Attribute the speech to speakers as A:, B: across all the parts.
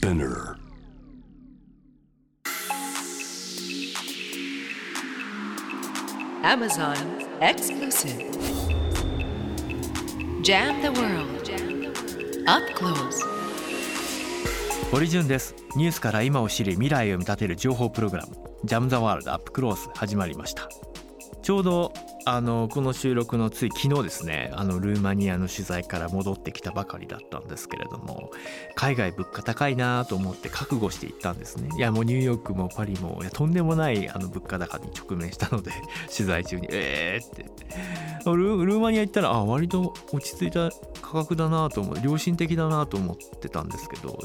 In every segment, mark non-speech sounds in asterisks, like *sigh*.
A: Spinner
B: Amazon exclusive. Jam the world. Up close.
C: 堀潤ですニュースから今を知り未来を見立てる情報プログラムジャムザワールドアップクロース始まりましたちょうどあのこの収録のつい昨日ですねあのルーマニアの取材から戻ってきたばかりだったんですけれども海外物価高いなと思って覚悟していったんですね。いやもうニューヨークもパリもいやとんでもないあの物価高に直面したので *laughs* 取材中にえーって。ルルーマニア行ったらあ割と落ち着いた価格だなと思う良心的だなと思ってたんですけど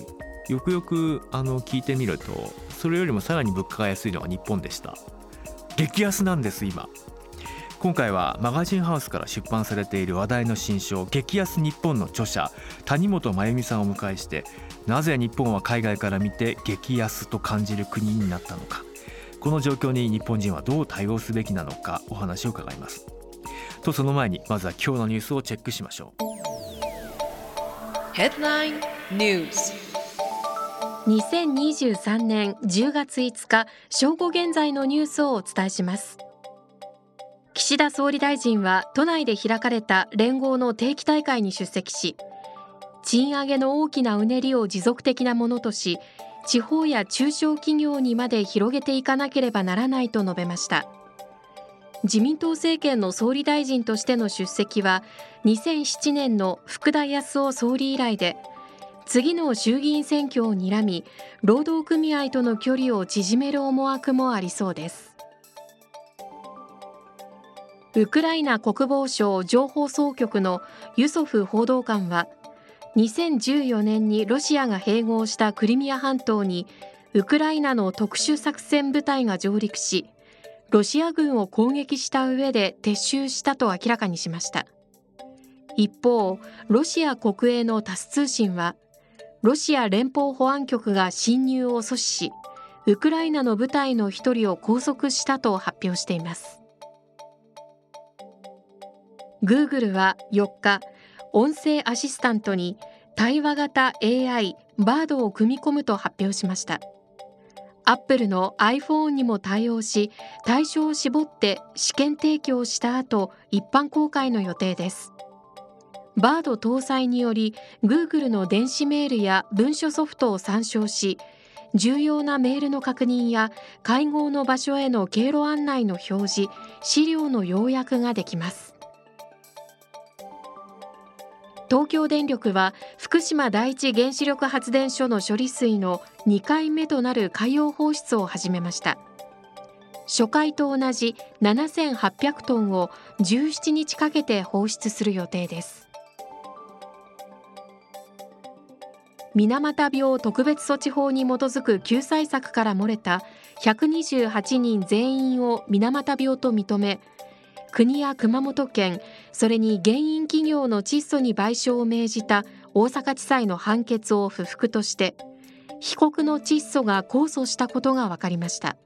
C: よくよくあの聞いてみるとそれよりもさらに物価が安いのが日本でした。激安なんです今。今回はマガジンハウスから出版されている話題の新書「激安日本」の著者谷本真由美さんをお迎えしてなぜ日本は海外から見て激安と感じる国になったのか。この状況に日本人はどう対応すべきなのかお話を伺います。とその前にまずは今日のニュースをチェックしましょう。
B: Headline News.
D: 2023年10月5日正午現在のニュースをお伝えします岸田総理大臣は都内で開かれた連合の定期大会に出席し賃上げの大きなうねりを持続的なものとし地方や中小企業にまで広げていかなければならないと述べました。自民党政権の総理大臣としての出席は2007年の福田康夫総理以来で次の衆議院選挙を睨み労働組合との距離を縮める思惑もありそうです。ウクライナ国防省情報総局のユソフ報道官は2014年にロシアが併合したクリミア半島にウクライナの特殊作戦部隊が上陸しロシア軍を攻撃した上で撤収したと明らかにしました。一方ロシア国営のタス通信はロシア連邦保安局が侵入を阻止しウクライナの部隊の一人を拘束したと発表しています。グーグルは4日音声アシスタントに対話型 AI バードを組み込むと発表しました。アップルの iPhone にも対応し対象を絞って試験提供した後一般公開の予定です。バード搭載により Google の電子メールや文書ソフトを参照し重要なメールの確認や会合の場所への経路案内の表示資料の要約ができます。東京電力は福島第一原子力発電所の処理水の2回目となる海洋放出を始めました。初回と同じ7800トンを17日かけて放出する予定です。水俣病特別措置法に基づく救済策から漏れた128人全員を水俣病と認め国や熊本県それに原因企業の窒素に賠償を命じた大阪地裁の判決を不服として被告の窒素が控訴したことが分かりました。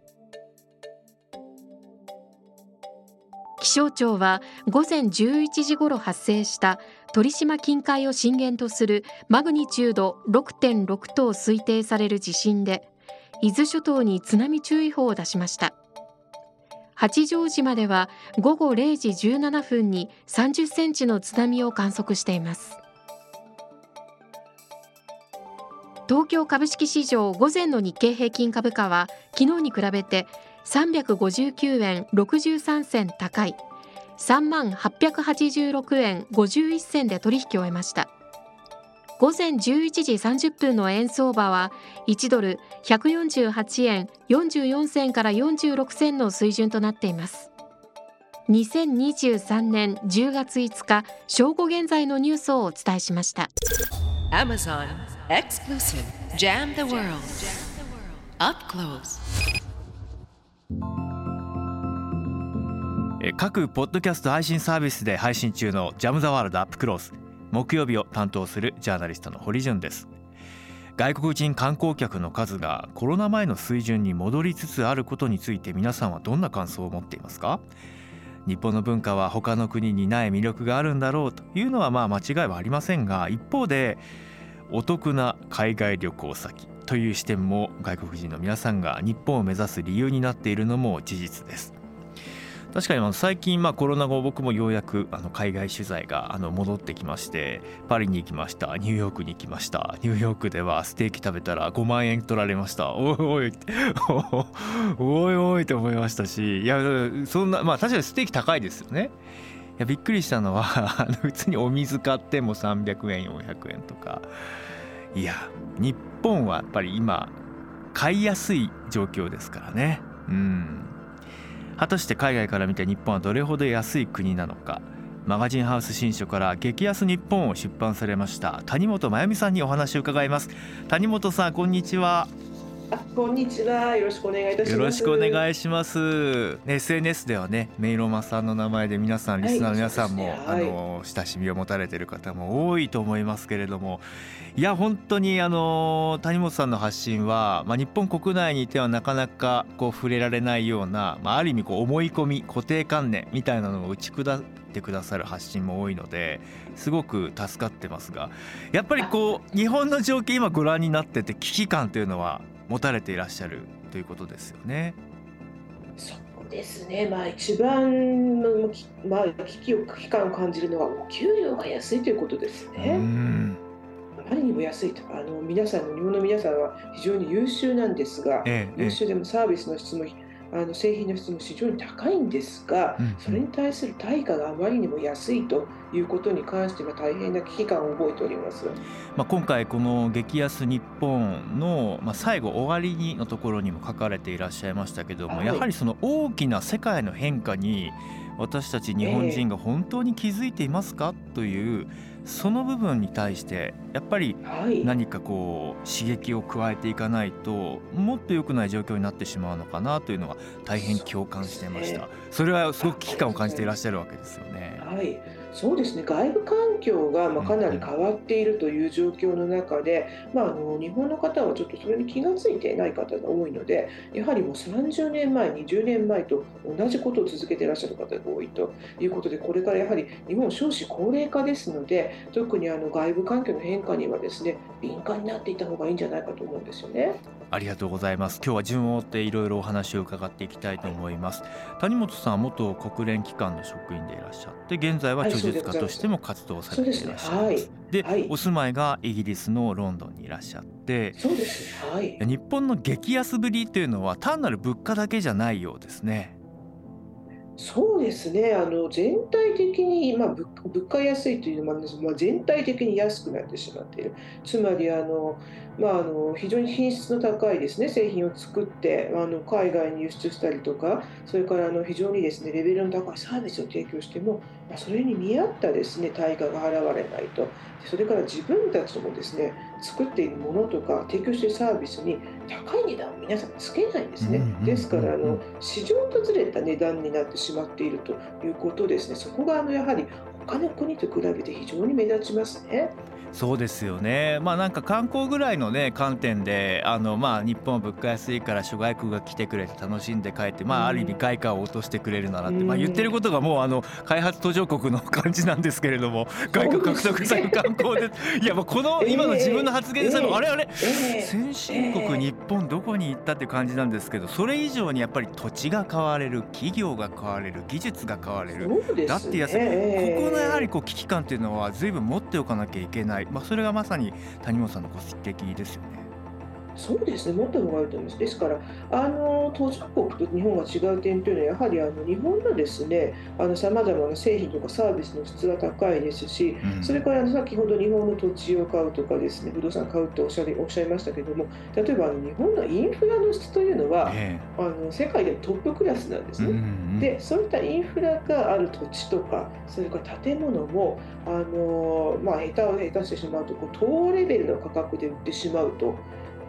D: 気象庁は午前11時ごろ発生した鳥島近海を震源とするマグニチュード6.6と推定される地震で伊豆諸島に津波注意報を出しました。八丈島では午後0時17分に30センチの津波を観測しています。東京株式市場午前の日経平均株価は昨日に比べて359円63銭高い3万886円51銭で取引を終えました。午前11時30分の円相場は1ドル148円44銭から46銭の水準となっています2023年10月5日正午現在のニュースをお伝えしました
B: Amazon exclusive. Jam the world. Up close.
C: え各ポッドキャスト配信サービスで配信中のジャムザワールドアップクロース木曜日を担当するジャーナリストの堀潤です。外国人観光客の数がコロナ前の水準に戻りつつあることについて皆さんはどんな感想を持っていますか？日本の文化は他の国にない魅力があるんだろうというのはまあ間違いはありませんが一方でお得な海外旅行先という視点も外国人の皆さんが日本を目指す理由になっているのも事実です。確かに最近まあコロナ後僕もようやくあの海外取材があの戻ってきましてパリに行きましたニューヨークに行きました。ニューヨークではステーキ食べたら5万円取られました。おいおい。*laughs* おいおいと思いましたしいやそんなまあ確かにステーキ高いですよね。いやびっくりしたのは *laughs* 普通にお水買っても300円400円とか。いや日本はやっぱり今買いやすい状況ですからね。うん。果たして海外から見て日本はどれほど安い国なのか。マガジンハウス新書から激安日本を出版されました。谷本真由美さんにお話を伺います。谷本さんこんにちは。
A: あこんにちは。よろしくお願いいたします。
C: よろしくお願いします。SNS ではねメイロマさんの名前で皆さんリスナーの皆さんも、はい、あの親しみを持たれている方も多いと思いますけれどもいや本当にあの谷本さんの発信は、まあ、日本国内にいてはなかなかこう触れられないような、まあ、ある意味こう思い込み固定観念みたいなのを打ち砕ってくださる発信も多いのですごく助かってますがやっぱりこう日本の状況今ご覧になってて危機感というのは持たれていらっしゃるということですよね。
A: そうですね、まあ、一番の、まあ、危機を危機感を感じるのはお給料が安いということですね。あまりにも安いと。あの皆さんの日本の皆さんは非常に優秀なんですが、ええ、優秀でもサービスの質もあの製品の質も非常に高いんですが、うんうん、それに対する対価があまりにも安いということに関しては大変な危機感を覚えております、
C: まあ、今回この激安日本の、まあ、最後終わりにのところにも書かれていらっしゃいましたけども、はい、やはりその大きな世界の変化に私たち日本人が本当に気づいていますか？というその部分に対してやっぱり何かこう刺激を加えていかないともっと良くない状況になってしまうのかなというのは大変共感してました。それはすごく危機感を感じていらっしゃるわけですよね。
A: はいそうですね。外部環境がまかなり変わっているという状況の中で、まあ、あの日本の方はちょっとそれに気が付いていない方が多いのでやはりもう30年前20年前と同じことを続けていらっしゃる方が多いということでこれからやはり日本少子高齢化ですので特にあの外部環境の変化にはですね敏感になっていた方がいいんじゃないかと思うんですよね。
C: ありがとうございます。今日は順を追っていろいろお話を伺っていきたいと思います、谷本さん元国連機関の職員でいらっしゃって現在は著述家としても活動されていらっしゃいます、で、はい、お住まいがイギリスのロンドンにいらっしゃって
A: そうです、はい、
C: 日本の激安ぶりというのは単なる物価だけじゃないようですね
A: そうですね。あの全体的に、まあ、物価安いというのもあるんですが、まあ、全体的に安くなってしまっている。つまりあの、まあ、あの非常に品質の高いですね製品を作ってあの海外に輸出したりとかそれからあの非常にですねレベルの高いサービスを提供しても、まあ、それに見合ったですね対価が払われないと。それから自分たちもですね作っているものとか提供しているサービスに高い値段を皆さんつけないんですね。ですからあの市場とずれた値段になってしまっているということですね。そこがあのやはり他の国と比べて非常に目立ちますね。
C: そうですよね。まあなんか観光ぐらいのね観点であのまあ日本は物価安いから諸外国が来てくれて楽しんで帰ってまあある意味外貨を落としてくれるならって、まあ、言ってることがもうあの開発途上国の感じなんですけれども外貨獲得される観光でいやもうこの今の自分の発言で最後あれあれ先進国日本どこに行ったって感じなんですけどそれ以上にやっぱり土地が変われる企業が変われる技術が変われるだってやここのやはりこう危機感っていうのは随分持っておかなきゃいけない。まあ、それがまさに谷本さんのご指摘ですよね。
A: そうですね、持った方がいいと思います。ですから、あの途上国と日本が違う点というのは、やはりあの日本のですね、さまざまな製品とかサービスの質が高いですし、うん、それから先ほど日本の土地を買うとかですね、不動産買うっておっしゃりおっしゃいましたけども、例えばあの日本のインフラの質というのは、えー、あの世界でトップクラスなんですね。うんうん、で、そういったインフラがある土地とか、それから建物も、あのまあ、下手を下手してしまうとこう、高レベルの価格で売ってしまうと。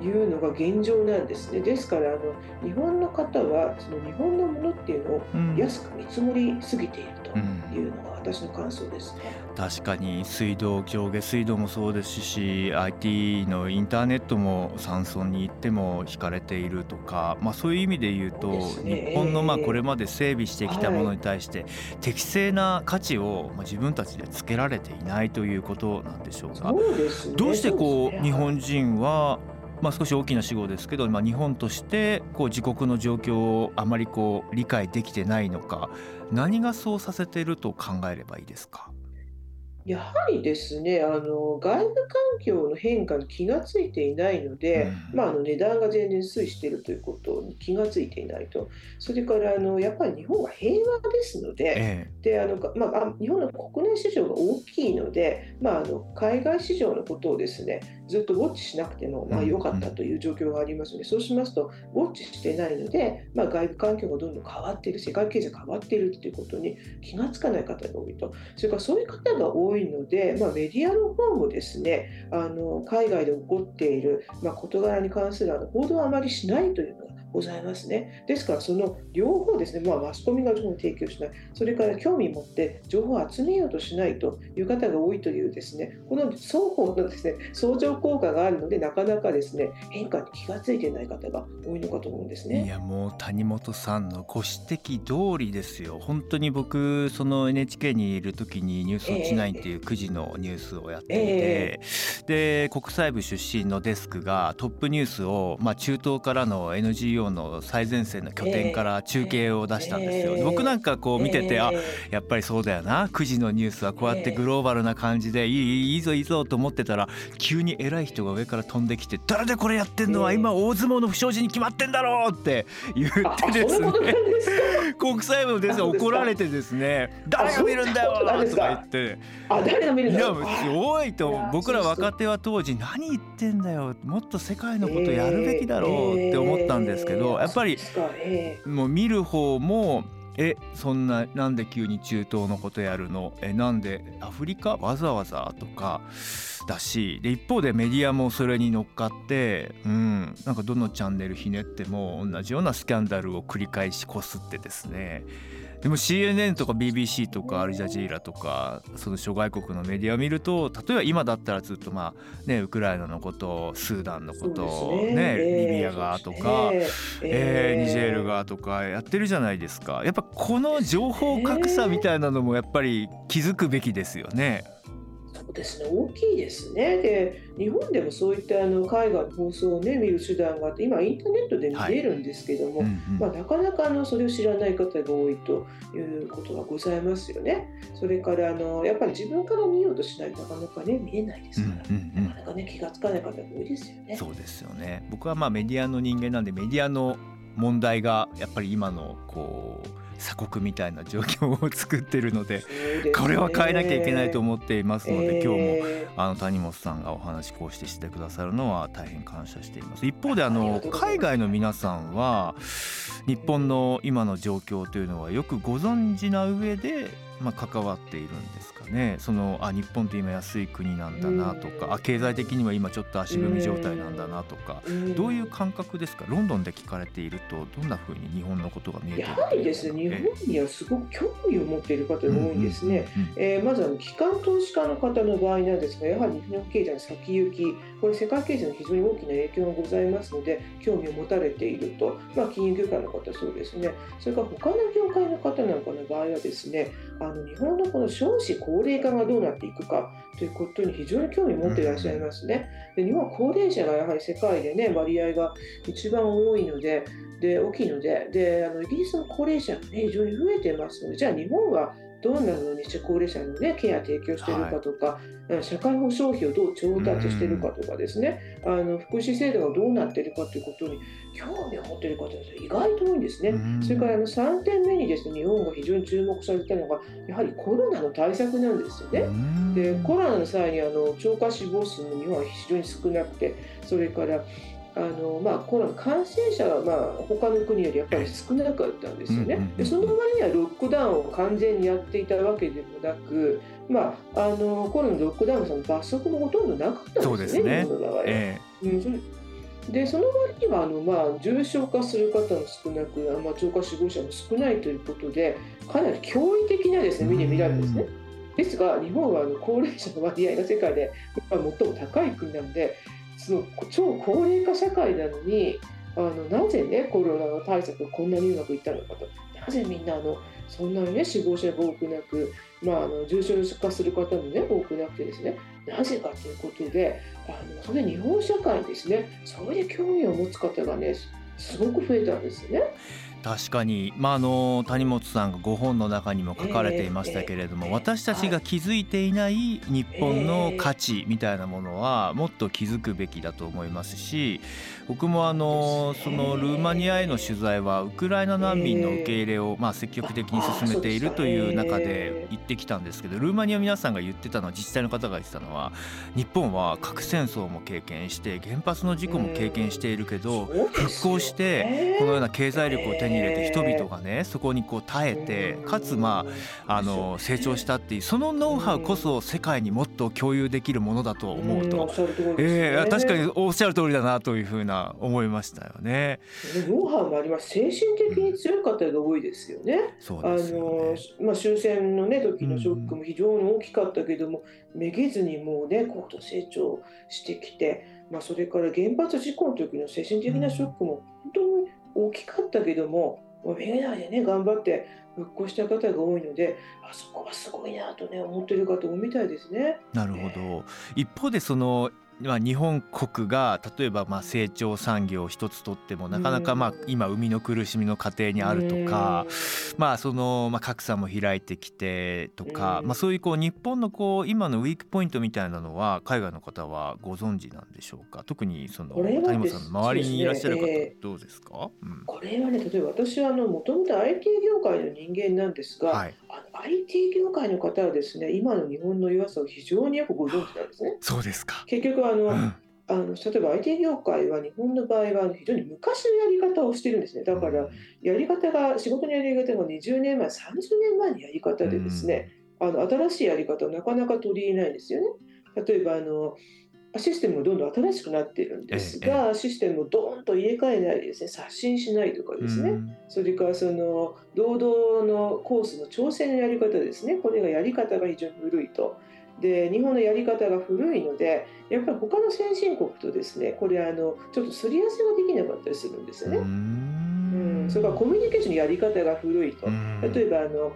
A: いうのが現状なんですね。ですからあの日本の方はその日本のものっていうのを安く見積もりすぎているというのが私の感想ですね。
C: うん、確かに水道上下水道もそうですし IT のインターネットも山村に行っても引かれているとか、まあ、そういう意味で言うと、ね、日本のまあこれまで整備してきたものに対して適正な価値を自分たちでつけられていないということなんでしょうが、
A: ね、
C: どうしてこう、ね、日本人はまあ、少し大きな死語ですけど、まあ、日本としてこう自国の状況をあまりこう理解できてないのか何がそうさせていると考えればいいですか？
A: やはりですね、あの外部環境の変化に気がついていないので、
C: うん。
A: まあ、あの値段が全然推移しているということに気がついていないと、それからあのやっぱり日本は平和ですので、
C: え
A: であのかまあ、あ日本の国内市場が大きいので、まあ、あの海外市場のことをですねずっとウォッチしなくてもまあ
C: うん
A: 良かったという状況がありますので、そうしますと、ウォッチしてないので、まあ、外部環境がどんどん変わっている、世界経済が変わっているということに気がつかない方が多いと、それからそういう方が多いので、まあ、メディアの方もですねあの海外で起こっている、まあ、事柄に関するあの報道はあまりしないというのがございますね。ですから、その両方ですね、まあ、マスコミが情報を提供しない、それから興味持って情報を集めようとしないという方が多いというですね、この双方のですね相乗効果があるので、なかなかですね変化に気がついていない方が多いのかと思うんですね。
C: いやもう谷本さんのご指摘通りですよ本当に僕その NHK にいる時に「ニュースウォッチ9」っていう9時のニュースをやっていて、で国際部出身のデスクがトップニュースを、まあ、中東からの NGO の最前線の拠点から中継を出したんですよ。で僕なんかこう見てて、あやっぱりそうだよな。9時のニュースはこうやってグローバルな感じでいいいいいいぞいいぞと思ってたら急に偉い人が上から飛んできて「誰でこれやってんのは
A: ええ。
C: 今大相撲の不祥事に決まってんだろ!」って言っ
A: あ
C: てですね国際部のですね
A: あそうですか
C: 怒られてですね「誰が見るんだよ!」
A: とか
C: 言って。
A: あ、誰が見る
C: いや
A: のあ
C: すごいと僕ら若手は当時何言ってんだよもっと世界のことやるべきだろうって思ったんですけどやっぱりもう見る方もえそんななんで急に中東のことやるのえなんでアフリカわざわざ？とかだしで一方でメディアもそれに乗っかってうんなんかどのチャンネルひねっても同じようなスキャンダルを繰り返しこすってですねでも CNN とか BBC とかアルジャジーラとかその諸外国のメディアを見ると例えば今だったらずっとまあねウクライナのことスーダンの
A: え
C: ことね
A: ええ
C: リビアがとか。
A: そうですね
C: えーニジェールがとかやってるじゃないですかやっぱこの情報格差みたいなのもやっぱり気づくべきですよね。
A: そうですね、大きいですね。で、日本でもそういったあの海外の放送をね、見る手段があって、今インターネットで見れるんですけども、
C: うんうん
A: まあ、なかなかあのそれを知らない方が多いということがございますよね。それからあのやっぱり自分から見ようとしないとなかなかね見えないですから、
C: うんうんうん
A: なかなかね気がつかない方が多いですよね。
C: そうですよね僕はまあメディアの人間なんでメディアの問題がやっぱり今のこう鎖国みたいな状況を作ってるので
A: ね。
C: これは変えなきゃいけないと思っていますので、今日も
A: え
C: あの谷本さんがお話こうしてしてくださるのは大変感謝しています。一方であの海外の皆さんは日本の今の状況というのはよくご存知な上で、まあ、関わっているんですかね。そのあ日本って今安い国なんだなと
A: うん。
C: かあ経済的には今ちょっと足踏み状態なんだなとか
A: ー
C: どういう感覚ですか？ロンドンで聞かれているとどんなふうに日本のことが見えている
A: やはりですね、日
C: え
A: 本にはすごく興味を持っている方が多いんですね。まずあの機関投資家の方の場合なんですが、やはり日本経済の先行き、これ、世界経済に非常に大きな影響がございますので、興味を持たれていると、まあ、金融業界の方、そうですね、それから他の業界の方なんかの場合はですね、あの日本のこの少子高齢化がどうなっていくかということに非常に興味を持っていらっしゃいますね。で日本は高齢者がやはり世界でね、割合が一番多いので、で大きいのでであのイギリスの高齢者が、ね、非常に増えてますのでじゃあ日本はどんなふうにして高齢者の、ね、ケア提供しているかとか、うん社会保障費をどう調達しているかとかですね、あの福祉制度がどうなっているかということに興味を持っている方が意外と多いんですね。
C: うん。
A: それからあの3点目にですね日本が非常に注目されたのがやはりコロナの対策なんですよね。
C: うん。
A: でコロナの際にあの超過死亡数の日本は非常に少なくてそれからあの、まあ、コロナ感染者は、まあ、他の国よりやっぱり少なかったんですよね。
C: うんうんうん
A: でその割にはロックダウンを完全にやっていたわけでもなく、まあ、あのコロナのロックダウンのその罰則もほとんどなかったんですよね
C: そうですね。
A: 日本の場合でその割にはあの、まあ、重症化する方も少なく、あまあ、超過死亡者も少ないということでかなり驚異的なですね目で見られるんですね。ですが日本はあの高齢者の割合が世界で最も高い国なのでその超高齢化社会なのにあのなぜねコロナの対策こんなにうまくいったのかとなぜみんなあのそんなにね死亡者が多くなく、まあ、あの重症化する方もね多くなくてですねなぜかということであのそれ日本社会にですねそれで興味を持つ方がねすごく増えたんですね。
C: 確かに、まあ、あの谷本さんがご本の中にも書かれていましたけれども、私たちが気づいていない日本の価値みたいなものはもっと気づくべきだと思いますし僕もあのそのルーマニアへの取材はウクライナ難民の受け入れをまあ積極的に進めているという中で行ってきたんですけどルーマニア皆さんが言ってたのは自治体の方が言ってたのは日本は核戦争も経験して原発の事故も経験しているけど復興してこのような経済力を手に入れて人々がねそこにこう耐えてかつまああの成長したっていうそのノウハウこそ世界にもっと共有できるものだと思うと、えー、確かにおっしゃる通りだなというふうな思いましたよね。
A: ノウハウもあります。精神的に強い方が多いですよね。
C: そうですよね。
A: あのまあ終戦のね時のショックも非常に大きかったけども、めげずにもうね高度成長してきて、まあ、それから原発事故の時の精神的なショックも本当に大きかったけども、もうめげないでね頑張って復興した方が多いのであそこはすごいなとね思ってる方もみたいですね。
C: なるほど一方でそのまあ、日本国が例えばまあ成長産業一つとってもなかなかまあ今生みの苦しみの過程にあるとかまあそのまあ格差も開いてきてとかまあそういうこう日本のこう今のウィークポイントみたいなのは海外の方はご存知なんでしょうか？特にその谷本さんの周りにいらっしゃる方どうですか、うん、
A: これはね例えば私はもともと IT 業界の人間なんですが、
C: はい、
A: あの IT 業界の方はですね今の日本の弱さを非常によくご存知なんですね。
C: そうですか。
A: 結局あの、
C: うん。
A: あの例えば IT 業界は日本の場合は非常に昔のやり方をしてるんですね。だからやり方が仕事のやり方が20年前30年前のやり方でですね、あの新しいやり方をなかなか取り入れないんですよね。例えばあのシステムもどんどん新しくなっているんですが、システムをどーんと入れ替えないでですね刷新しないとかですね、
C: うん。
A: それからその労働のコースの調整のやり方ですね。これがやり方が非常に古いと。で日本のやり方が古いのでやっぱり他の先進国とですねこれあのちょっとすり合わせができなかったりするんですよね。
C: う
A: うん。ん、それからコミュニケーションのやり方が古いと。例えばあの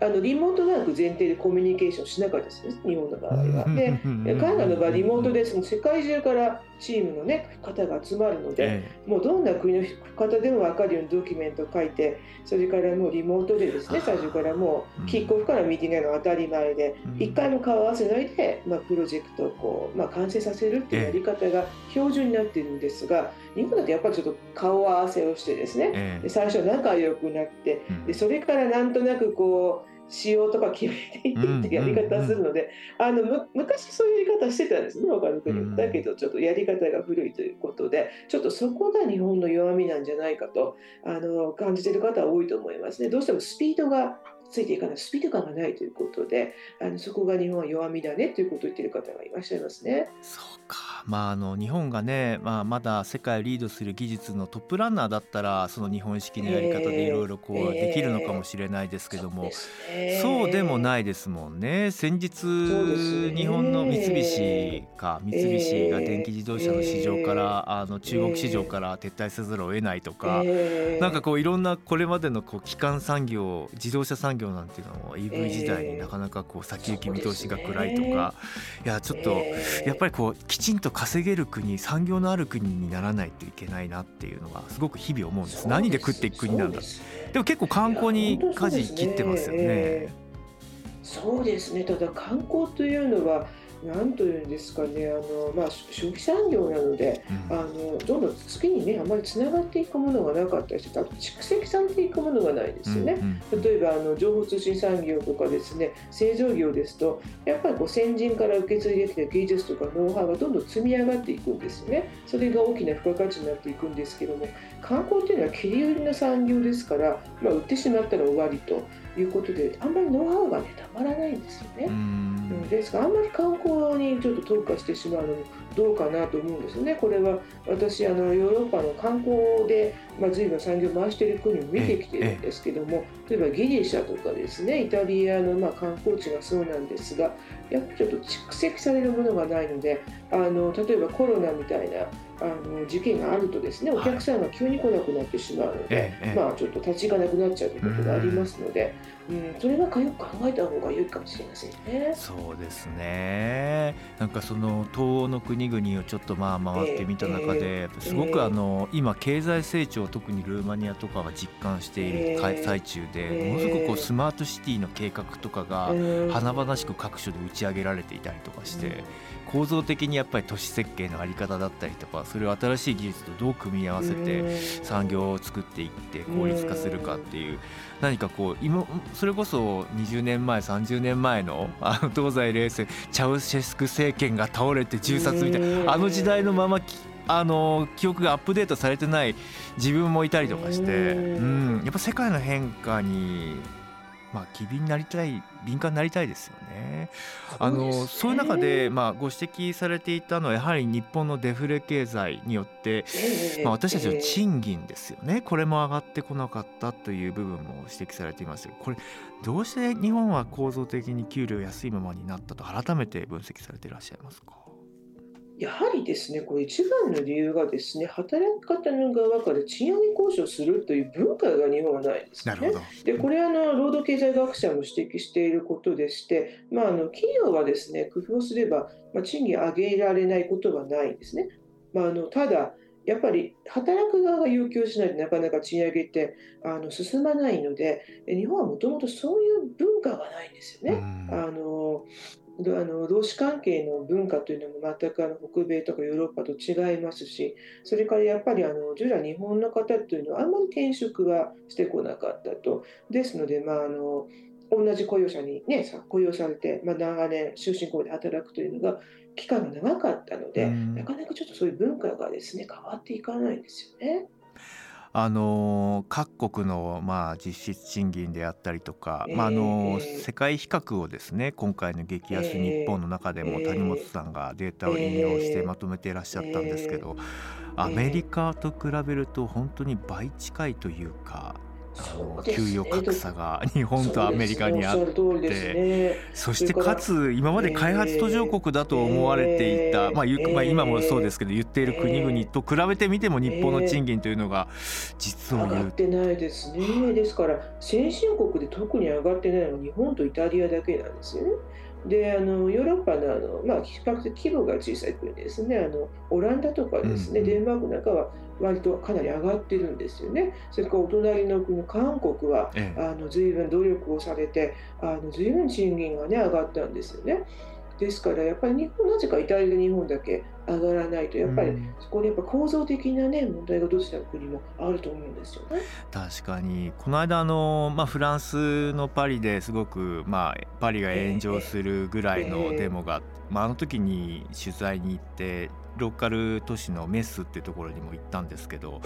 A: あのリモートワーク前提でコミュニケーションしなかったですね日本の場合は。で海外の場合リモートでその世界中からチームの、ね、方が集まるので、
C: え
A: もうどんな国の方でも分かるようにドキュメントを書いてそれからもうリモートでですね最初からもうキックオフからミーティングが当たり前で
C: うん。
A: 一回も顔合わせないで、まあ、プロジェクトをこう、まあ、完成させるっていうやり方が標準になっているんですが日本だとやっぱりちょっと顔合わせをしてですね最初は仲良くなって
C: うん。
A: でそれからなんとなくこう仕様とか決めていってってやり方をするので、あのむ昔そういうやり方してたんですね他の国だけどちょっとやり方が古いということでちょっとそこが日本の弱みなんじゃないかとあの感じている方は多いと思いますね。どうしてもスピードがついていかないスピード感がないということであのそこが日本は弱みだねということを言っている方がいらっしゃいますね。
C: そうか。まああの日本がね、まあ、まだ世界をリードする技術のトップランナーだったらその日本式のやり方でいろいろこう
A: えー。
C: できるのかもしれないですけども、
A: ですね。
C: そうでもないですもんね。先日、日本の三菱か三菱が電気自動車の市場から、あの中国市場から撤退せざるを得ないとか、
A: えー。
C: なんかこういろんなこれまでのこう基幹産業自動車産業なんていうのも EV 時代になかなかこう先行き見通しが暗いとか、いやちょっと
A: えー。
C: やっぱりこうきちんと稼げる国産業のある国にならないといけないなっていうのはすごく日々思うんです。何で食っていく国なんだ。
A: で
C: も結構観光に舵切ってますよね。
A: そうですね。ただ観光というのは何というんですかねあの、まあ、消費産業なので
C: うん。
A: あのどんどん次にねあまりつながっていくものがなかったりしてあと蓄積されていくものがないですよね。
C: うんうん
A: 例えばあの情報通信産業とかですね製造業ですとやっぱりこう先人から受け継いできた技術とかノウハウがどんどん積み上がっていくんですよね。それが大きな付加価値になっていくんですけども観光っていうのは切り売りの産業ですから、まあ、売ってしまったら終わりということであんまりノウハウがねたまらないんですよね。
C: うん
A: うんですからあんまり観光にちょっと特化してしまうのもどうかなと思うんですよね。これは私あのヨーロッパの観光でまあ、随分産業を回している国を見てきているんですけども、例えばギリシャとかですねイタリアのまあ観光地がそうなんですがやっぱりちょっと蓄積されるものがないのであの例えばコロナみたいなあの事件があるとですねお客さんが急に来なくなってしまうので、
C: はい
A: まあ、ちょっと立ち行かなくなっちゃうということがありますので、うん、それはよく考えた方が良いかもしれませんね。
C: そうですね。なんかその東欧の国々をちょっとまあ回ってみた中で、すごくあの今経済成長特にルーマニアとかは実感している最中で、ものすごくこうスマートシティの計画とかが華々しく各所で打ち上げられていたりとかして、構造的にやっぱり都市設計の在り方だったりとかそれを新しい技術とどう組み合わせて産業を作っていって効率化するかっていう何かこう今それこそ20年前30年前のあの東西冷戦チャウシェスク政権が倒れて銃殺みたいなあの時代のままあの記憶がアップデートされてない自分もいたりとかして、うん、やっぱ世界の変化にまあ、機敏になりたい敏感になりたいですよね。あのそういう中で、まあ、ご指摘されていたのはやはり日本のデフレ経済によって、まあ、私たちの賃金ですよね。これも上がってこなかったという部分も指摘されていますこれどうして日本は構造的に給料安いままになったと改めて分析されていらっしゃいますか？
A: やはりですね、これ一番の理由がですね、働き方の側から賃上げ交渉するという文化が日本はないですね。で、これはあの労働経済学者も指摘していることでして、まあ、あの企業はですね、工夫すれば、まあ、賃金上げられないことはないんですね。まあ、あのただ、やっぱり働く側が要求しないとなかなか賃上げってあの進まないので日本はもともとそういう文化がないんですよね。あのあの労使関係の文化というのも全くあの北米とかヨーロッパと違いますしそれからやっぱりあの従来日本の方というのはあんまり転職はしてこなかったとですので、まあ、あの同じ雇用者に、ね、雇用されて、まあ、長年終身雇用で働くというのが期間が長かったので、なかなかちょっとそういう文化がですね変わっていかないんですよね。
C: あの各国のまあ実質賃金であったりとか、まあ、あの世界比較をですね今回の激安日本の中でも谷本さんがデータを引用してまとめていらっしゃったんですけどアメリカと比べると本当に倍近いというか給与格差が日本とアメリカにあって、そしてかつ今まで開発途上国だと思われていた、まあ、まあ今もそうですけど言っている国々と比べてみても日本の賃金というのが実を言
A: う、ってないですね。ですから先進国で特に上がってないのは日本とイタリアだけなんですよね。であのヨーロッパのあの、まあ、比較的規模が小さい国ですねあのオランダとかですね、うん、デンマークなんかは割とかなり上がってるんですよね。それからお隣の国韓国は、ええ、あの随分努力をされてあの随分賃金がね上がったんですよね。ですからやっぱり日本なぜかイタリア日本だけ上がらないとやっぱりそこにやっぱ構造的なね問題がどちらの国もあると思うんですよね。
C: 確かに。この間あの、まあ、フランスのパリですごく、まあ、パリが炎上するぐらいのデモが、えー、まあ、あの時に取材に行ってローカル都市のメスってところにも行ったんですけど、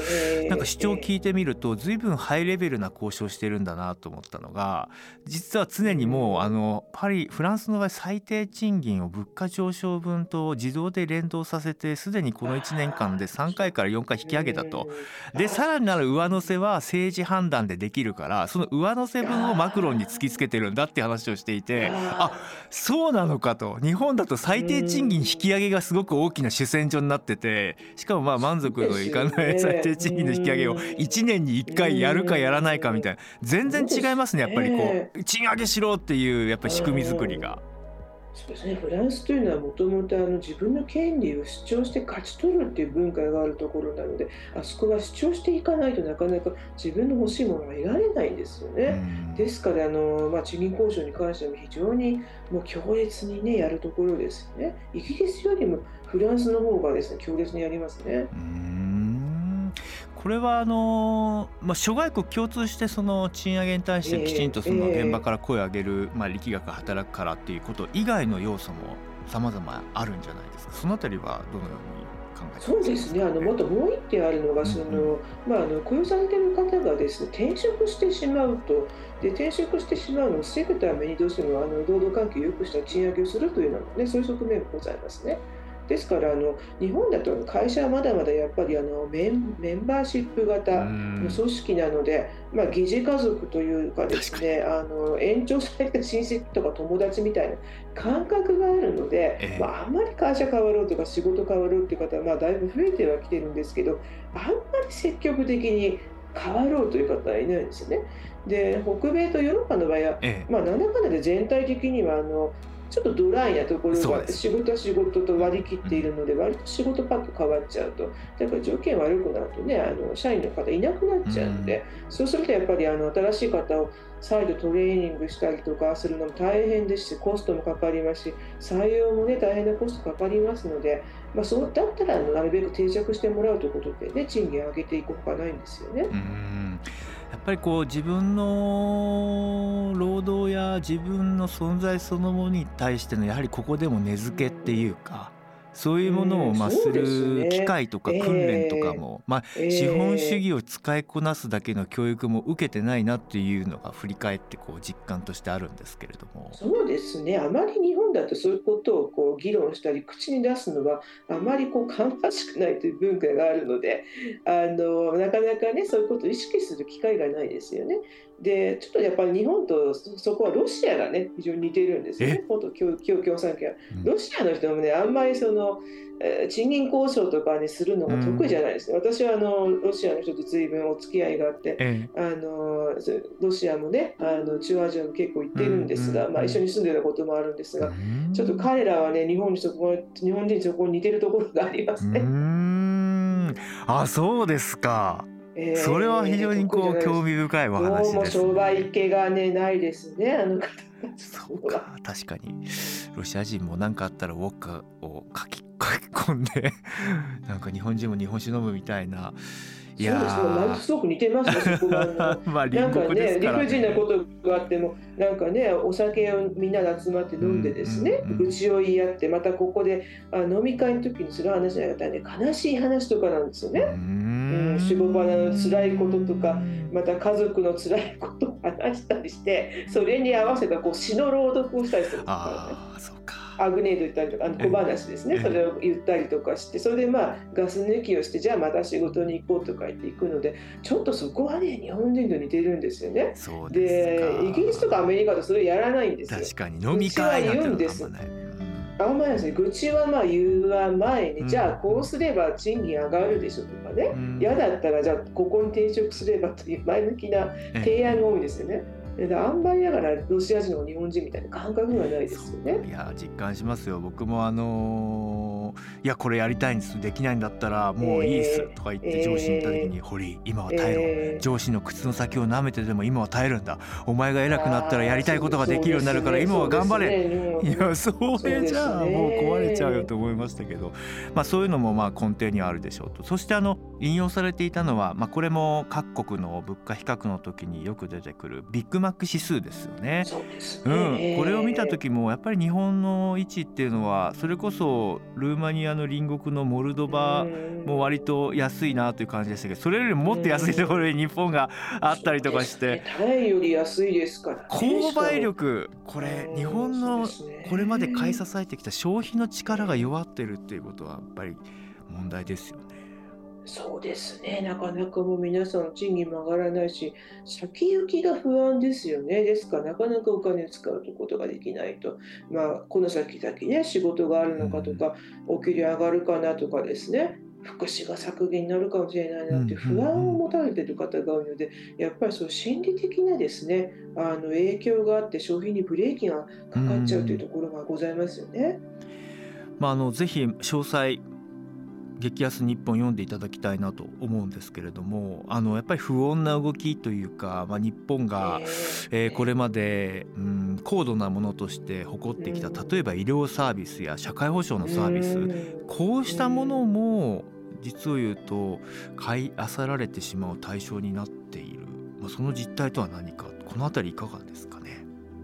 C: なんか主張を聞いてみると随分ハイレベルな交渉してるんだなと思ったのが実は常にもうあのパリフランスの場合最低賃金を物価上昇分と自動で連動させてすでにこの1年間で3回から4回引き上げたと。でさらなる上乗せは政治判断でできるからその上乗せ分をマクロンに突きつけてるんだって話をしていてあそうなのかと。日本だと最低賃金引き上げがすごく大きな主戦場になっててしかもまあ満足のいかない最低賃金の引き上げを1年に1回やるかやらないかみたいな全然違いますねやっぱりこう賃上げしろっていうやっぱり仕組み作りが。
A: そうですね、フランスというのはもともと自分の権利を主張して勝ち取るっていう文化があるところなのであそこは主張していかないとなかなか自分の欲しいものが得られないんですよね。ですからあの、まあ、地銀交渉に関しても非常にもう強烈に、ね、やるところですよね。イギリスよりもフランスの方がですね強烈にやりますね。
C: これはあのまあ、諸外国共通してその賃上げに対してきちんとその現場から声を上げる、まあ、力学が働くからっていうこと以外の要素もさまざまあるんじゃないですか。そのあたりはどのように考え
A: そうですね。あのもともう一点あるのがその、まあ、あの雇用されている方がですね転職してしまうとで転職してしまうのを防ぐためにどうしてもあの労働環境を良くした賃上げをするというのも、ね、そういう側面もございますね。ですからあの日本だと会社はまだまだやっぱりあのメンメンバーシップ型の組織なので、まあ、疑似家族というかですねあの延長された親戚とか友達みたいな感覚があるので、えまあ、あんまり会社変わろうとか仕事変わろうっていう方は、まあ、だいぶ増えてはきてるんですけどあんまり積極的に変わろうという方はいないんですよね。で北米とヨーロッパの場合は、ええ、まあ、なんだかで全体的にはあのちょっとドライなところが仕事は仕事と割り切っているので割と仕事パッと変わっちゃうと。だから条件悪くなるとねあの社員の方いなくなっちゃうので、うん、そうするとやっぱりあの新しい方を再度トレーニングしたりとかするのも大変ですしコストもかかりますし採用もね大変なコストかかりますので、まあ、そうだったらなるべく定着してもらうということでね賃金上げていくほかないんですよね。
C: うんやっぱりこう自分の労働や自分の存在そのものに対してのやはりここでも根付けっていうかそういうものをまあする機会とか訓練とかも、まあ、資本主義を使いこなすだけの教育も受けてないなっていうのが振り返ってこう実感としてあるんですけれども。
A: そうですね。あまり日本だとそういうことをこう議論したり口に出すのはあまりこう芳しくないという文化があるのであのなかなかねそういうことを意識する機会がないですよね。でちょっとやっぱり日本とそこはロシアがね非常に似てるんですよね、元共共産権、ロシアの人もねあんまりその、えー、賃金交渉とかにするのが得意じゃないです。ね、うん、私はあのロシアの人と随分お付き合いがあって、あのロシアもねあの中央アジアも結構行ってるんですが、まあ、一緒に住んでたこともあるんですが、ちょっと彼らはね日本にそこ日本人にそこに似てるところがありますね。
C: あそうですか。えー、それは非常にこう興味深いお話です、
A: ね。商売系がねないですねあの方
C: そうか確かにロシア人も何かあったらウォッカを書き *laughs* 書き込んでなんか日本人も日本酒飲むみたいな。
A: いやそうですすごく似てますね、そこが。*laughs* まあ、なんかね、理不尽なことがあっても、なんかね、お酒をみんなで集まって飲んでですね、愚痴を言い合って、またここであ飲み会の時にする話じゃなかったらね、悲しい話とかなんですよね。うん、仕事場の辛いこととか、また家族の辛いことを話したりして、それに合わせたこう詩の朗読をしたりするんですからね。アグネード言ったりとかあの小話ですねそれを言ったりとかしてそれでまあガス抜きをしてじゃあまた仕事に行こうとか言っていくのでちょっとそこはね日本人と似てるんですよね。でイギリスとかアメリカとそれやらないんですよ。
C: 確かに飲み会
A: なんて言うんです。あんまりですね、愚痴はまあ言うは前に、うん、じゃあこうすれば賃金上がるでしょとかね、嫌、うん、だったらじゃあここに転職すればという前向きな提案が多いですよね。あんまりだからロシア人の日本人みたいな感覚がないですよね。
C: いや実感しますよ僕もあのー、いやこれやりたいんです。できないんだったらもういいっす。とか言って上司に言った時に「堀今は耐えろ、えー、上司の靴の先を舐めてでも今は耐えるんだ。お前が偉くなったらやりたいことができるようになるから今は頑張れ」ね、いやそれじゃあもう壊れちゃうよと思いましたけど、まあ、そういうのもまあ根底にはあるでしょうと。そしてあの引用されていたのは、まあ、これも各国の物価比較の時によく出てくるビッグマック指数ですよね。うね。うん、これを見た時もやっぱり日本の位置っていうのはそれこそルーマニアの隣国のモルドバも割と安いなという感じでしたけどそれよりももっと安いところに日本があったりとかして、
A: タイより安いですから、ね、
C: 購買力これ日本のこれまで買い支えてきた消費の力が弱ってるっていうことはやっぱり問題ですよね。
A: そうですね、なかなかもう皆さん賃金も上がらないし、先行きが不安ですよね。ですから、なかなかお金を使うことができないと、まあ、この先々ね、仕事があるのかとか、お給料上がるかなとかですね、福祉が削減になるかもしれないなって不安を持たれている方が多いので、やっぱりそう心理的なですね、あの影響があって消費にブレーキがかかっちゃうというところがございますよね。
C: まあ、あのぜひ詳細激安日本読んでいただきたいなと思うんですけれどもあのやっぱり不穏な動きというか、まあ、日本が、えー、これまで、うん、高度なものとして誇ってきた例えば医療サービスや社会保障のサービスこうしたものも実を言うと買い漁られてしまう対象になっている、まあ、その実態とは何かこの辺りいかがですか？ね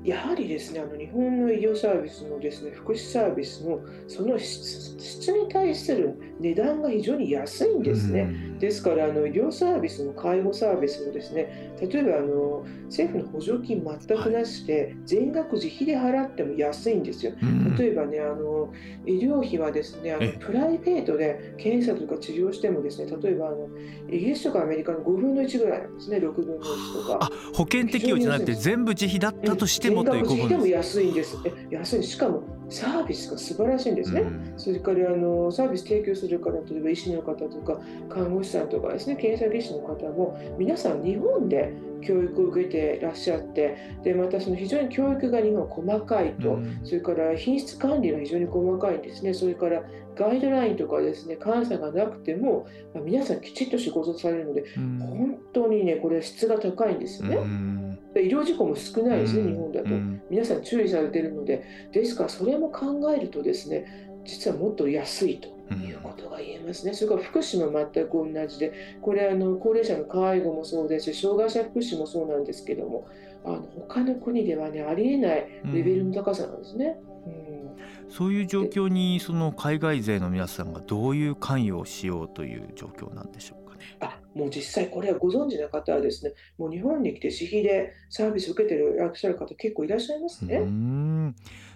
A: やはりですねあの日本の医療サービスのですね福祉サービスのその質に対する値段が非常に安いんですね。ですからあの医療サービスも介護サービスもですね例えばあの政府の補助金全くなしで、全額自費で払っても安いんですよ。例えばねあの医療費はですねあのプライベートで検査とか治療してもですね例えばあのイギリスとかアメリカの5分の1ぐらいなんですね6分の1とか。
C: 保険適用じゃなくて全部自費だったとしてもということ
A: でも安いんです。安い。しかもサービスが素晴らしいんですね。うん、それからあのサービス提供する方、例えば医師の方とか看護師さんとかですね、検査技師の方も皆さん日本で教育を受けていらっしゃってでまたその非常に教育が日本細かいと、うん、それから品質管理が非常に細かいんですね。それからガイドラインとかですね監査がなくても、まあ、皆さんきちっと仕事されるので、うん、本当にねこれ質が高いんですよね。うん医療事故も少ないですね、日本だと、皆さん注意されているので、ですからそれも考えると、ですね実はもっと安いということが言えますね、それから福祉も全く同じで、これあの、高齢者の介護もそうですし、障害者福祉もそうなんですけども、あの他の国では、ね、ありえないレベルの高さなんですね。うん、
C: そういう状況にその海外勢の皆さんがどういう関与をしようという状況なんでしょう。
A: あもう実際これはご存知の方はですねもう日本に来て私費でサービスを受けていらっしゃる方結構いらっしゃいますね。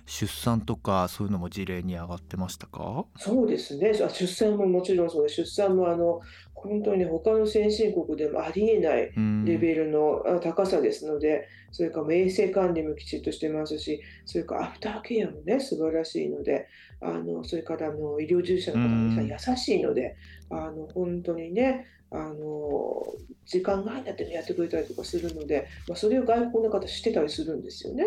C: 出産とかそういうのも事例に上がってましたか？
A: そうですね。出産ももちろんそうで出産もあの本当に他の先進国でもありえないレベルの高さですので、それから衛生管理もきちっとしてますし、それからアフターケアもね、素晴らしいので、あのそれからの医療従事者の方も優しいので、あの本当にね、あの時間外だってやってくれたりとかするので、まあ、それを外国の方知ってたりするんですよね。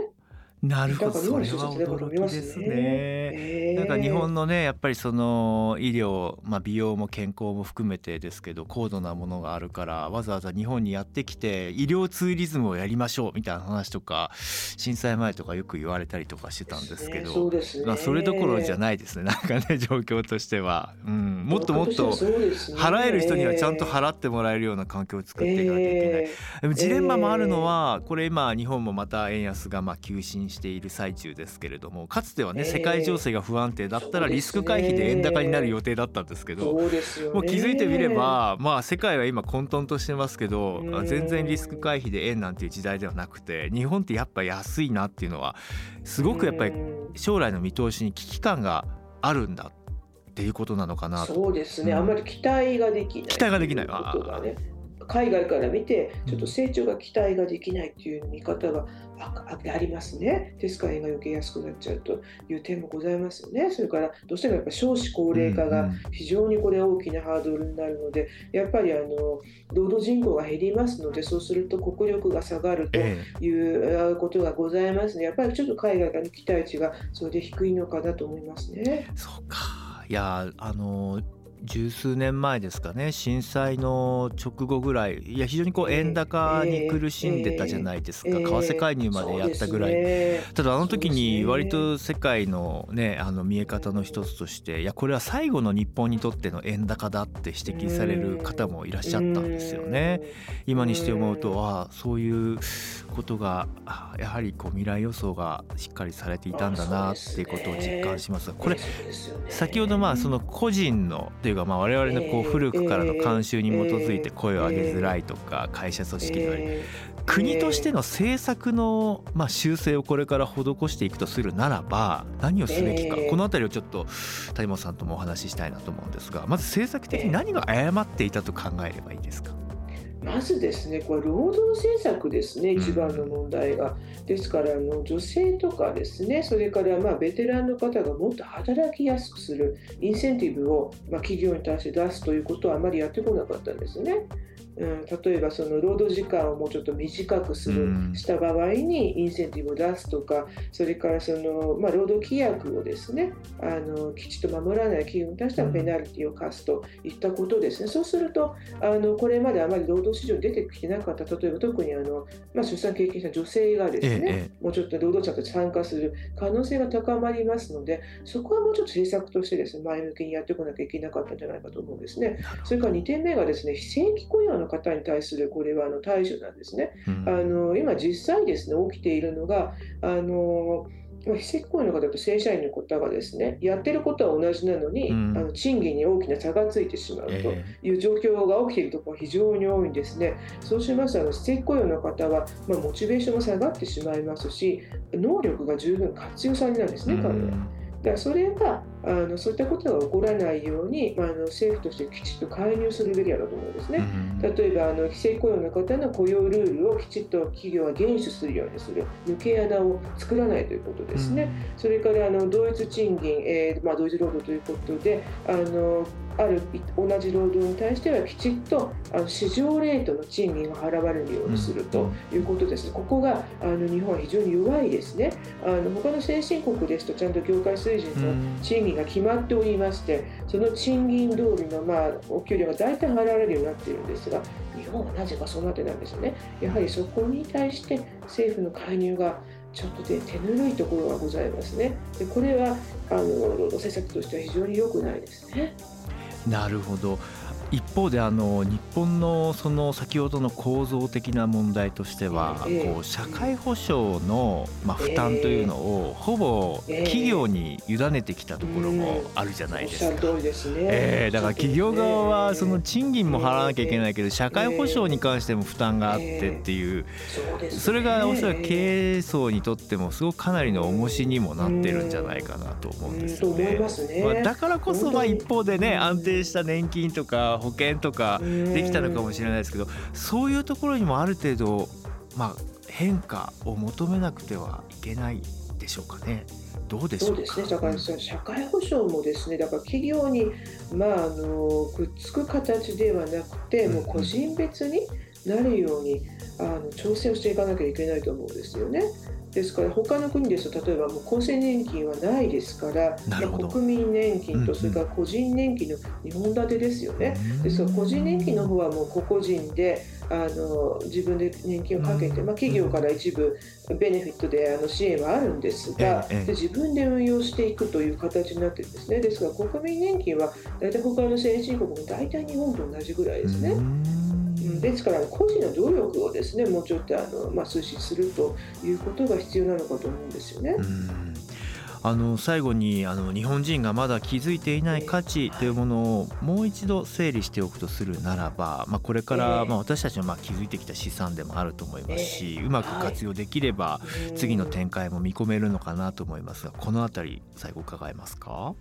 C: なるほど、それは驚きですね。えー、なんか日本のね、やっぱりその医療、まあ美容も健康も含めてですけど、高度なものがあるから、わざわざ日本にやってきて医療ツーリズムをやりましょうみたいな話とか、震災前とかよく言われたりとかしてたんですけど、
A: ね。まあ
C: それどころじゃないですね。なんかね *laughs* 状況としては、うん、もっともっと払える人にはちゃんと払ってもらえるような環境を作っていかなきゃいけない。でもジレンマもあるのは、これ今日本もまた円安がまあ急進している最中ですけれどもかつてはね、世界情勢が不安定だったらリスク回避で円高になる予定だったんですけどもう気づいてみればまあ世界は今混沌としてますけど全然リスク回避で円なんていう時代ではなくて日本ってやっぱ安いなっていうのはすごくやっぱり将来の見通しに危機感があるんだっていうことなのかな
A: そうですね、うん、あんまり期待ができない
C: 期待ができない。
A: こと海外から見てちょっと成長が期待ができないっていう見方がありますね。ですから円が余計安くなっちゃうという点もございますよね。それからどうしてもやっぱ少子高齢化が非常にこれ大きなハードルになるので、やっぱりあの労働人口が減りますので、そうすると国力が下がるということがございますので、やっぱりちょっと海外からの期待値がそれで低いのかなと思いますね。
C: そうかいやあの十数年前ですかね震災の直後ぐらい。いや非常にこう円高に苦しんでたじゃないですか、為替介入までやったぐらい、ただあの時に割と世界のねあの見え方の一つとしていやこれは最後の日本にとっての円高だって指摘される方もいらっしゃったんですよね。今にして思うとああそういうことがやはりこう未来予想がしっかりされていたんだなっていうことを実感します。これ先ほどまあその個人のというかまあ我々のこう古くからの慣習に基づいて声を上げづらいとか会社組織の国としての政策のまあ修正をこれから施していくとするならば何をすべきかこの辺りをちょっと谷本さんともお話ししたいなと思うんですがまず政策的に何が誤っていたと考えればいいですか？
A: まずですね、これ、労働政策ですね、一番の問題が。ですからあの、女性とかですね、それからまあベテランの方がもっと働きやすくするインセンティブをまあ企業に対して出すということはあまりやってこなかったんですね。うん、例えばその労働時間をもうちょっと短くする、した場合にインセンティブを出すとかそれからその、まあ、労働規約をですねあのきちっと守らない企業に対してはペナルティを課すといったことですね、そうするとあのこれまであまり労働市場に出てきてなかった例えば特にあの、まあ、出産経験した女性がですね、ええ、もうちょっと労働者として参加する可能性が高まりますのでそこはもうちょっと政策としてですね前向きにやってこなきゃいけなかったんじゃないかと思うんですね。それから2点目がですね非正規雇用の方に対するこれはあの対処なんですね。
C: うん
A: あの今実際ですね起きているのがあのまあ非正規雇用の方と正社員の方がですねやってることは同じなのに、
C: うん
A: あの賃金に大きな差がついてしまうと
C: え
A: いう状況が起きているところが非常に多いんですね。そうしますとあの非正規雇用の方は、まあ、モチベーションも下がってしまいますし能力が十分活用されないんです
C: え
A: ね、彼は。だからそれがあのそういったことが起こらないように、まあ、あの政府としてきちっと介入するべきだと思うんですね。例えばあの非正規雇用の方の雇用ルールをきちっと企業は厳守するようにする抜け穴を作らないということですね。それからあの同一賃金、えーまあ、同一労働ということであのある同じ労働に対してはきちっとあの市場レートの賃金が払われるようにするということです。ここがあの日本は非常に弱いですね。あの他の先進国ですとちゃんと業界水準の賃金が決まっておりましてその賃金通りの、まあ、お給料が大体払われるようになっているんですが日本はなぜかそうなってないんですよね。やはりそこに対して政府の介入がちょっとで手ぬるいところがございますね。でこれはあの労働政策としては非常に良くないですね。
C: なるほど。一方であの日本のその先ほどの構造的な問題としては、
A: ええ。
C: こう社会保障の、まあ、負担というのを、ほぼ
A: ええ。
C: 企業に委ねてきたところもあるじゃないですか。ええだから企業側はその
A: え
C: 賃金も払わなきゃいけないけど社会保障に関しても負担があってっていう。
A: えそ
C: れがおそらく経営層にとってもすごくかなりの重しにもなってるんじゃないかなと思うんですよね。だからこそま一方でね安定した年金とか保険とかできたのかもしれないですけどそういうところにもある程度まあ変化を求めなくてはいけないでしょうかね。どうでしょ
A: ううですね、だからその社会保障もですね、だから企業に、まあ、あのくっつく形ではなくて、
C: うん
A: もう個人別になるようにあの調整をしていかなきゃいけないと思うんですよね。ですから他の国ですと例えばもう厚生年金はないですから、国民年金
C: うんうん
A: とそれから個人年金の2本立てですよね。
C: うん。
A: ですから個人年金の方はもう個々人であの自分で年金をかけて、
C: うん。
A: まあ、企業から一部ベネフィットであの支援はあるんですが、で自分で運用していくという形になってるんですね。ですから国民年金は大体他の先進国も大体日本と同じぐらいですね。うんですから個人の努力をですねもうちょっとあの、まあ、推進するということが必要なのかと思うんですよね。
C: うん。あの最後にあの日本人がまだ気づいていない価値とい。うものをもう一度整理しておくとするならば、まあ、これから
A: ええ。
C: まあ私たちのまあ気づいてきた資産でもあると思いますし、
A: ええ
C: うまく活用できれば
A: うん
C: 次の展開も見込めるのかなと思いますがこのあたり最後伺えますか？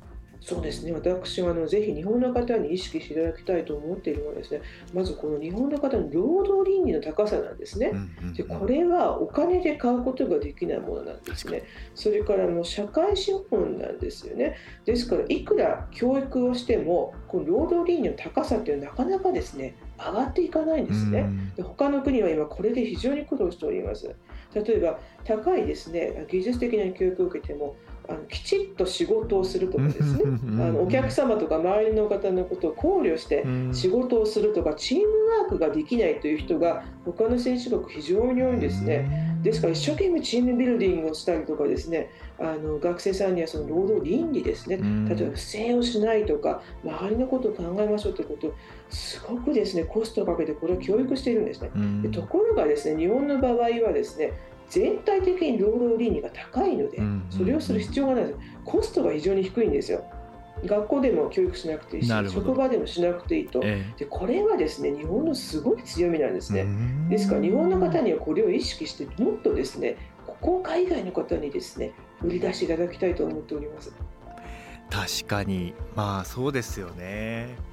A: そうですね私はあのぜひ日本の方に意識していただきたいと思っているのはですねまずこの日本の方の労働倫理の高さなんですね。でこれはお金で買うことができないものなんですね。それからもう社会資本なんですよね。ですからいくら教育をしてもこの労働倫理の高さっていうのはなかなかですね上がっていかないんですね。
C: うん
A: で他の国は今これで非常に苦労しております。例えば高いですね技術的な教育を受けてもあのきちっと仕事をするとかですね。
C: うん
A: あのお客様とか周りの方のことを考慮して
C: うん。
A: 仕事をするとかチームワークができないという人が他の選手国非常に多いんですね。ですから一生懸命チームビルディングをしたりとかですね。あの学生さんにはその労働倫理ですね。
C: うん。
A: 例えば不正をしないとか周りのことを考えましょうということをすごくですねコストをかけてこれを教育しているんですね。
C: うん。
A: でところがですね日本の場合はですね全体的に労働倫理が高いので
C: うん
A: それをする必要がないです。コストが非常に低いんですよ。学校でも教育しなくていいし職場でもしなくていいと。
C: え
A: でこれはですね日本のすごい強みなんです
C: え
A: ねですから日本の方にはこれを意識してもっとですねここを海外の方にですね売り出していただきたいと思っております。
C: 確かに。まあそうですよね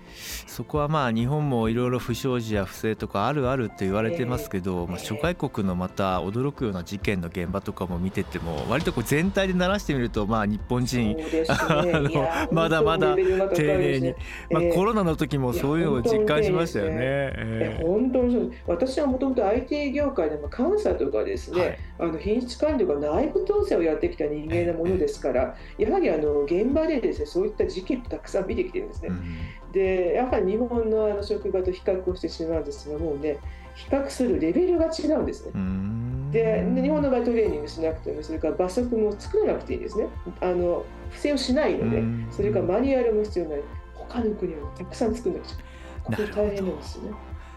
C: そこはまあ日本もいろいろ不祥事や不正とかあるあるって言われてますけど、まあ、諸外国のまた驚くような事件の現場とかも見てても割とこう全体で鳴らしてみるとまあ日本人
A: ね。*laughs*
C: あのまだまだ丁寧に。まあ
A: ええ
C: コロナの時もそういうのを実感しましたよね。
A: え
C: え。え
A: 本当に私はもともと IT 業界でも監査とかですね、
C: はい。
A: あの品質管理とか内部統制をやってきた人間なものですから、やはりあの現場でですねそういった事件をたくさん見てきてるんですね。
C: うん
A: でやはり日本のあの職場と比較をしてしまうんですがもうね比較するレベルが違うんですね。
C: うん。
A: でで日本の場合トレーニングしなくてもそれから罰則も作らなくていいんですね。あの不正をしないので
C: うん。
A: それからマニュアルも必要ない他の国はたくさん作るんですこれ大変なんですよね。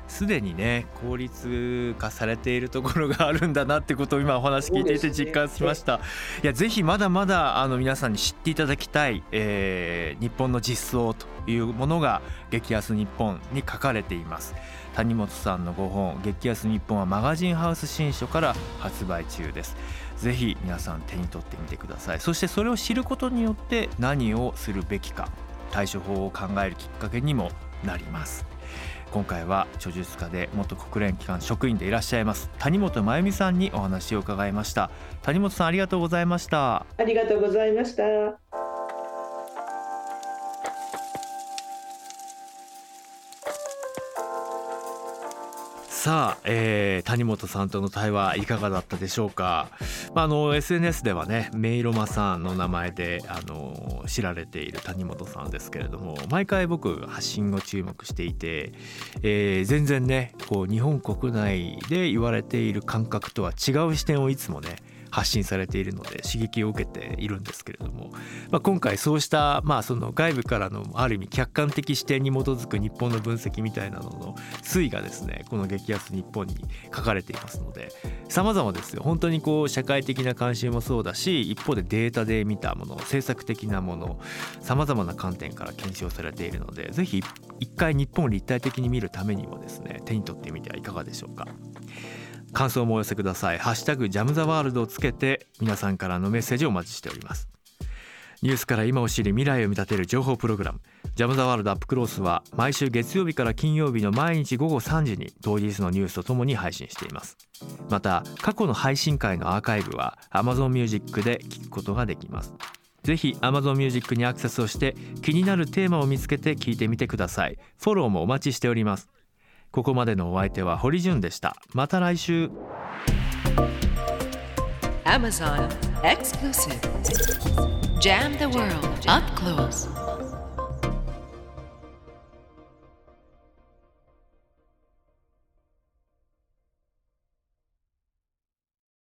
C: すでにね効率化されているところがあるんだなってことを今お話聞いていて実感しました、ね、いやぜひまだまだあの皆さんに知っていただきたい、えー、日本の実相というものが激安日本に書かれています。谷本さんの5本激安日本はマガジンハウス新書から発売中です。ぜひ皆さん手に取ってみてください。そしてそれを知ることによって何をするべきか対処法を考えるきっかけにもなります今回は著述家で元国連機関職員でいらっしゃいます谷本真由美さんにお話を伺いました。谷本さんありがとうございました。
A: ありがとうございました。
C: さあ、えー、谷本さんとの対話いかがだったでしょうか、まあ、あの SNS ではねメイロマさんの名前であの知られている谷本さんですけれども毎回僕発信を注目していて、えー、全然ねこう日本国内で言われている感覚とは違う視点をいつもね発信されているので刺激を受けているんですけれども、まあ、今回そうした、まあ、その外部からのある意味客観的視点に基づく日本の分析みたいなのの推移がですねこの激安日本に書かれていますので様々ですよ本当にこう社会的な関心もそうだし一方でデータで見たもの政策的なもの様々な観点から検証されているのでぜひ一回日本を立体的に見るためにもですね手に取ってみてはいかがでしょうか。感想もお寄せください。ハッシュタグジャムザワールドをつけて皆さんからのメッセージをお待ちしております。ニュースから今を知り未来を見立てる情報プログラム。ジャムザワールドアップクロースは毎週月曜日から金曜日の毎日午後3時に当日のニュースとともに配信しています。また過去の配信会のアーカイブは Amazon Music で聞くことができます。ぜひ Amazon Music にアクセスをして気になるテーマを見つけて聞いてみてください。フォローもお待ちしております。ここまでのお相手は堀潤でしたまた来週
B: Amazon Exclusive Jam the World Up Close